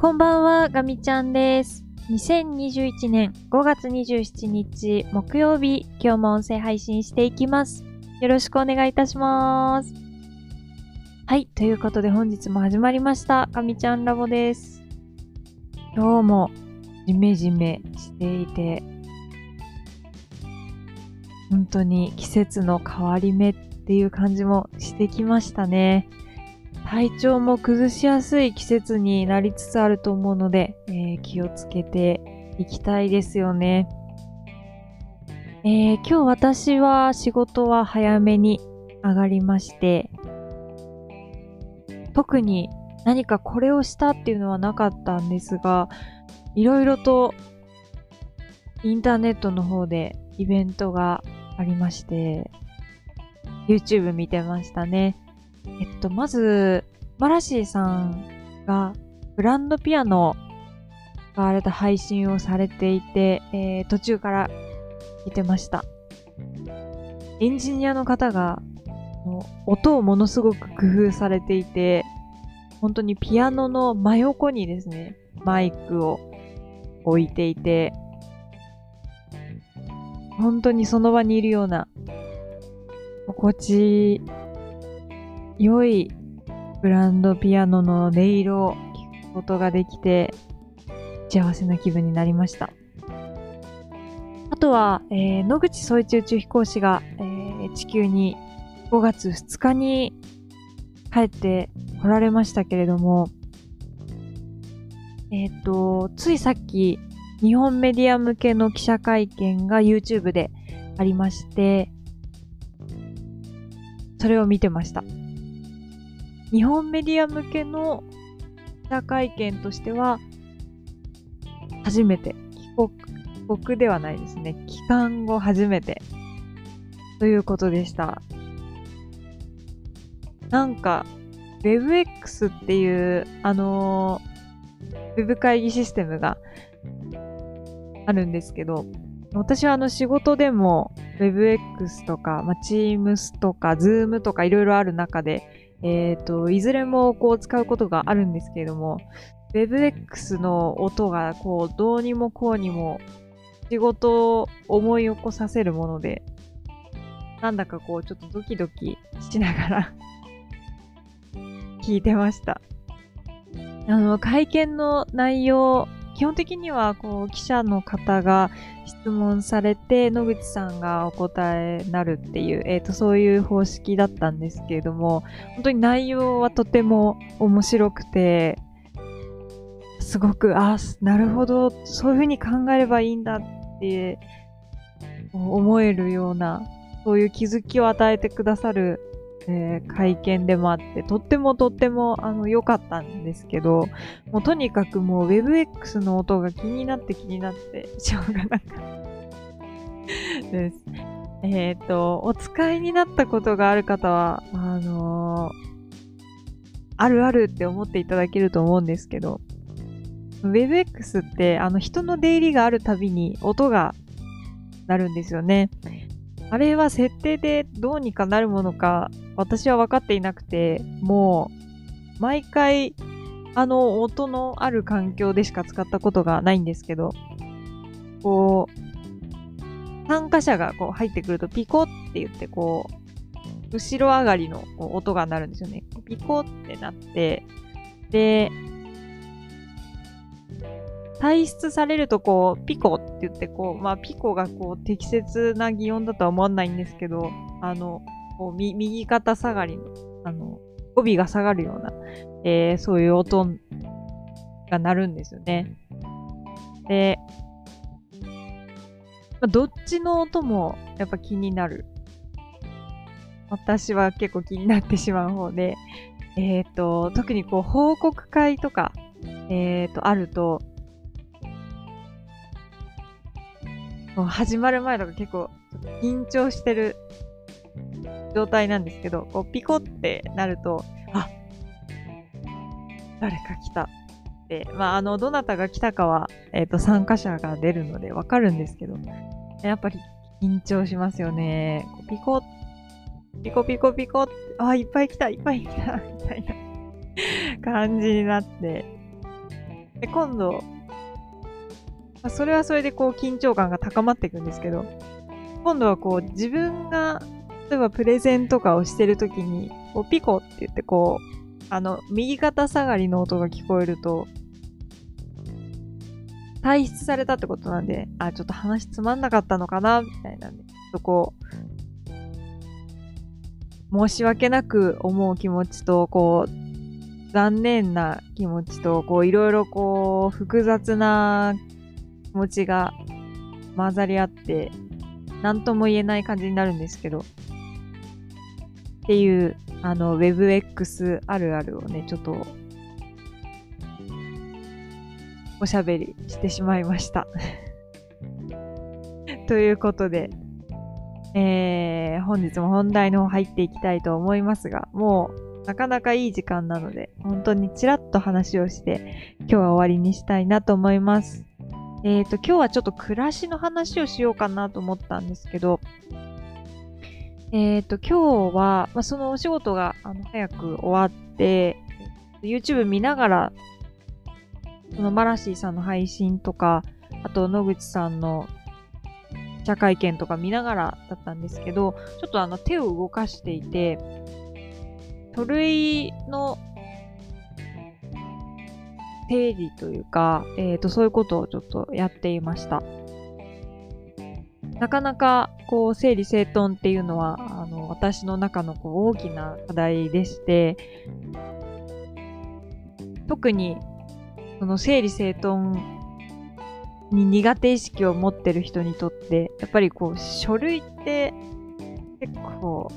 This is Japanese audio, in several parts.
こんばんは、ガミちゃんです。2021年5月27日木曜日、今日も音声配信していきます。よろしくお願いいたします。はい、ということで本日も始まりました、ガミちゃんラボです。今日もジメジメしていて、本当に季節の変わり目っていう感じもしてきましたね。体調も崩しやすい季節になりつつあると思うので、えー気をつけていきたいですよね。えー今日私は仕事は早めに上がりまして、特に何かこれをしたっていうのはなかったんですが、いろいろとインターネットの方でイベントがありまして、YouTube 見てましたね。えっと、まず、マラシーさんがグランドピアノがあれた配信をされていて、えー途中から見てました。エンジニアの方が音をものすごく工夫されていて、本当にピアノの真横にですね、マイクを置いていて、本当にその場にいるような、心地良いグランドピアノの音色を聞くことができて、幸せな気分になりました。あとは、えー野口聡一宇宙飛行士が、えー地球に5月2日に帰って来られましたけれども、えっ、と、ついさっき、日本メディア向けの記者会見が YouTube でありまして、それを見てました。日本メディア向けの記者会見としては、初めて、帰国、帰国ではないですね。帰還後初めて、ということでした。なんか、WebX っていう、あのーウェブ会議システムがあるんですけど、私はあの仕事でも WebX とか、まあ、Teams とか Zoom とかいろいろある中で、えっ、と、いずれもこう使うことがあるんですけれども、WebX の音がこうどうにもこうにも仕事を思い起こさせるもので、なんだかこうちょっとドキドキしながら 聞いてました。あの、会見の内容、基本的にはこう記者の方が質問されて野口さんがお答えになるっていう、えー、とそういう方式だったんですけれども本当に内容はとても面白くてすごくあなるほどそういうふうに考えればいいんだって思えるようなそういう気づきを与えてくださる、えー会見でもあってとってもとってもあの良かったんですけどもうとにかくもう WebX の音が気になって気になってしょうがなかったです。えっ、と、お使いになったことがある方は、あのーあるあるって思っていただけると思うんですけど、WebX ってあの人の出入りがあるたびに音が鳴るんですよね。あれは設定でどうにかなるものか私は分かっていなくて、もう毎回あの音のある環境でしか使ったことがないんですけど、こう、参加者がこう入ってくるとピコって言ってこう、後ろ上がりの音が鳴るんですよね。ピコってなって、で、退出されるとこう、ピコって言ってこう、まあピコがこう適切な擬音だとは思わないんですけど、あの、こう右肩下がりの、あの、語尾が下がるような、えーそういう音が鳴るんですよね。で、まあどっちの音もやっぱ気になる。私は結構気になってしまう方で、えっ、と、特にこう報告会とか、えっ、と、あると、こう始まる前とか結構緊張してる状態なんですけど、こうピコってなると、あ誰か来たって、まあ、あの、どなたが来たかは、えっ、と、参加者が出るのでわかるんですけど、やっぱり緊張しますよね。ピコ、ピコピコピコって、あ、いっぱい来た、いっぱい来た、みたいな感じになって、で、今度、まあ、それはそれでこう緊張感が高まっていくんですけど、今度はこう自分が、例えばプレゼンとかをしてるときに、こうピコって言ってこう、あの、右肩下がりの音が聞こえると、退出されたってことなんで、あ、ちょっと話つまんなかったのかな、みたいなんで、ちょっとこう、申し訳なく思う気持ちと、こう、残念な気持ちと、こう、いろいろこう、複雑な気持ちが混ざり合って、なんとも言えない感じになるんですけど、っていう、あの、WebX あるあるをね、ちょっとおしゃべりしてしまいました ということで、えー、本日も本題の方入っていきたいと思いますが、もうなかなかいい時間なので、本当にちらっと話をして、今日は終わりにしたいなと思います。えっ、ー、と、今日はちょっと暮らしの話をしようかなと思ったんですけど、えっ、ー、と、今日は、まあ、そのお仕事があの早く終わって、YouTube 見ながらそのマラシーさんの配信とか、あと野口さんの記者会見とか見ながらだったんですけど、ちょっとあの手を動かしていて、書類の整理というか、えっ、ー、と、そういうことをちょっとやっていました。なかなか、こう、整理整頓っていうのは、あの、私の中のこう大きな課題でして、特にその整理整頓に苦手意識を持ってる人にとって、やっぱりこう、書類って結構、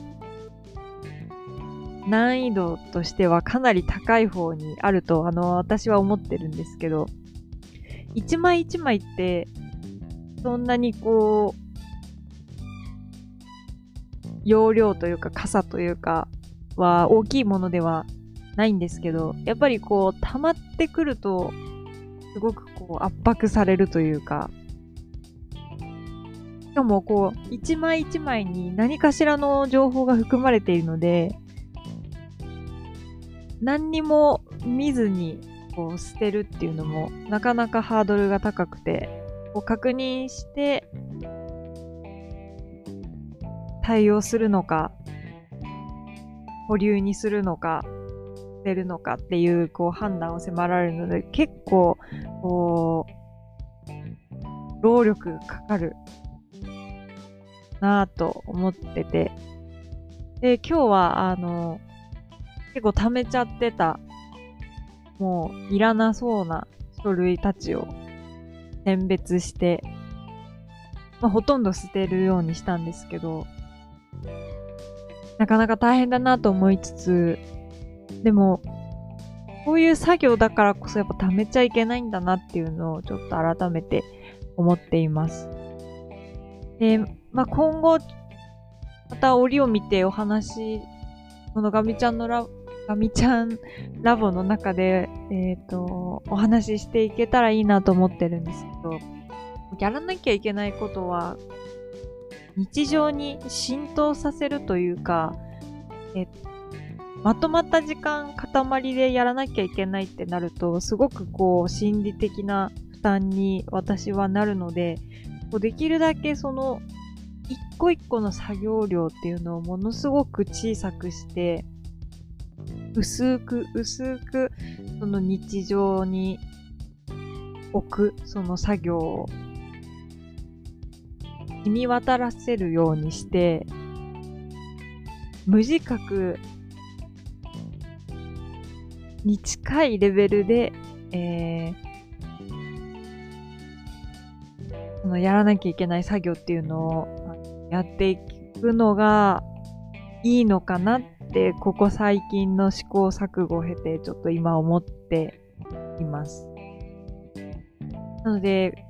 難易度としてはかなり高い方にあると、あの、私は思ってるんですけど、一枚一枚って、そんなにこう、容量というか、傘というか、は大きいものではないんですけど、やっぱりこう、溜まってくると、すごくこう、圧迫されるというか、しかもこう、一枚一枚に何かしらの情報が含まれているので、何にも見ずにこう捨てるっていうのもなかなかハードルが高くて、こう確認して対応するのか、保留にするのか捨、てるのかっていうこう判断を迫られるので結構こう労力かかるなぁと思ってて。で今日はあの結構溜めちゃってたもういらなそうな書類たちを選別して、まあ、ほとんど捨てるようにしたんですけどなかなか大変だなと思いつつでも、こういう作業だからこそやっぱ貯めちゃいけないんだなっていうのをちょっと改めて思っています。で、まあ、今後、また折を見てお話、このガミちゃんのラ、ガミちゃんラボの中で、えっ、ー、と、お話ししていけたらいいなと思ってるんですけど、やらなきゃいけないことは、日常に浸透させるというか、えまとまった時間塊でやらなきゃいけないってなるとすごくこう心理的な負担に私はなるのでこうできるだけその一個一個の作業量っていうのをものすごく小さくして薄く薄くその日常に置くその作業を染み渡らせるようにして無自覚に近いレベルで、えー、そのやらなきゃいけない作業っていうのをやっていくのがいいのかなって、ここ最近の試行錯誤を経て、ちょっと今思っています。なので、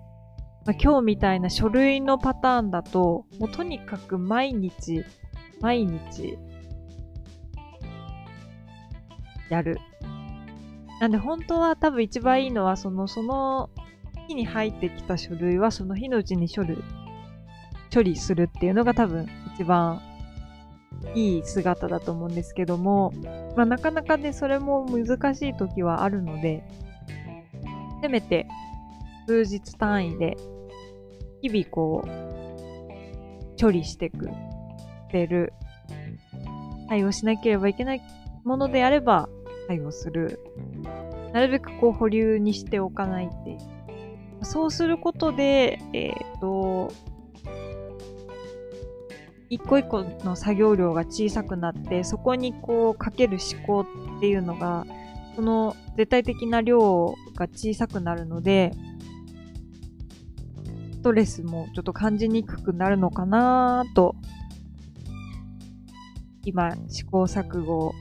まあ、今日みたいな書類のパターンだと、もうとにかく毎日、毎日、やる。なんで本当は多分一番いいのは、その、その日に入ってきた書類はその日のうちに処理、処理するっていうのが多分一番いい姿だと思うんですけども、まあなかなかね、それも難しい時はあるので、せめて数日単位で日々こう処理してくれる対応しなければいけないものであれば対応する。なるべくこう保留にしておかないってそうすることでえっ、ー、と一個一個の作業量が小さくなってそこにこうかける思考っていうのがその絶対的な量が小さくなるのでストレスもちょっと感じにくくなるのかなと今試行錯誤を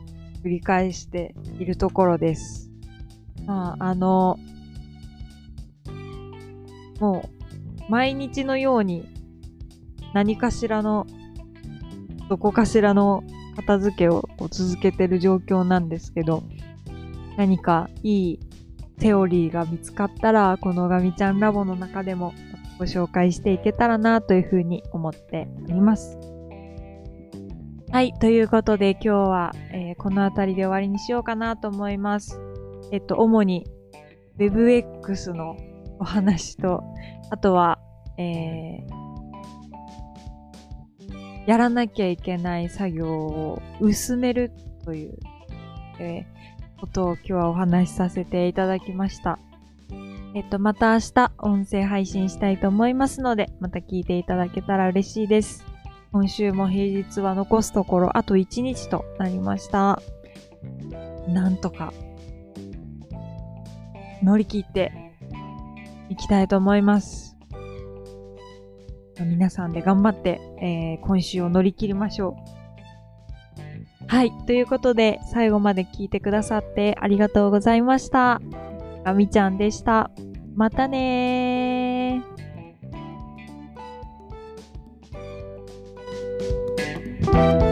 繰り返しているところです。まあ、あの、もう毎日のように何かしらのどこかしらの片付けを続けてる状況なんですけど、何かいいセオリーが見つかったら、このガミちゃんラボの中でもご紹介していけたらなというふうに思っております。はい。ということで今日は、えー、この辺りで終わりにしようかなと思います。えっと、主に WebX のお話と、あとは、えー、やらなきゃいけない作業を薄めるという、えー、ことを今日はお話しさせていただきました。えっと、また明日音声配信したいと思いますので、また聞いていただけたら嬉しいです。今週も平日は残すところあと1日となりました。なんとか乗り切っていきたいと思います。皆さんで頑張って、えー、今週を乗り切りましょう。はい。ということで、最後まで聞いてくださってありがとうございました。あみちゃんでした。またねー。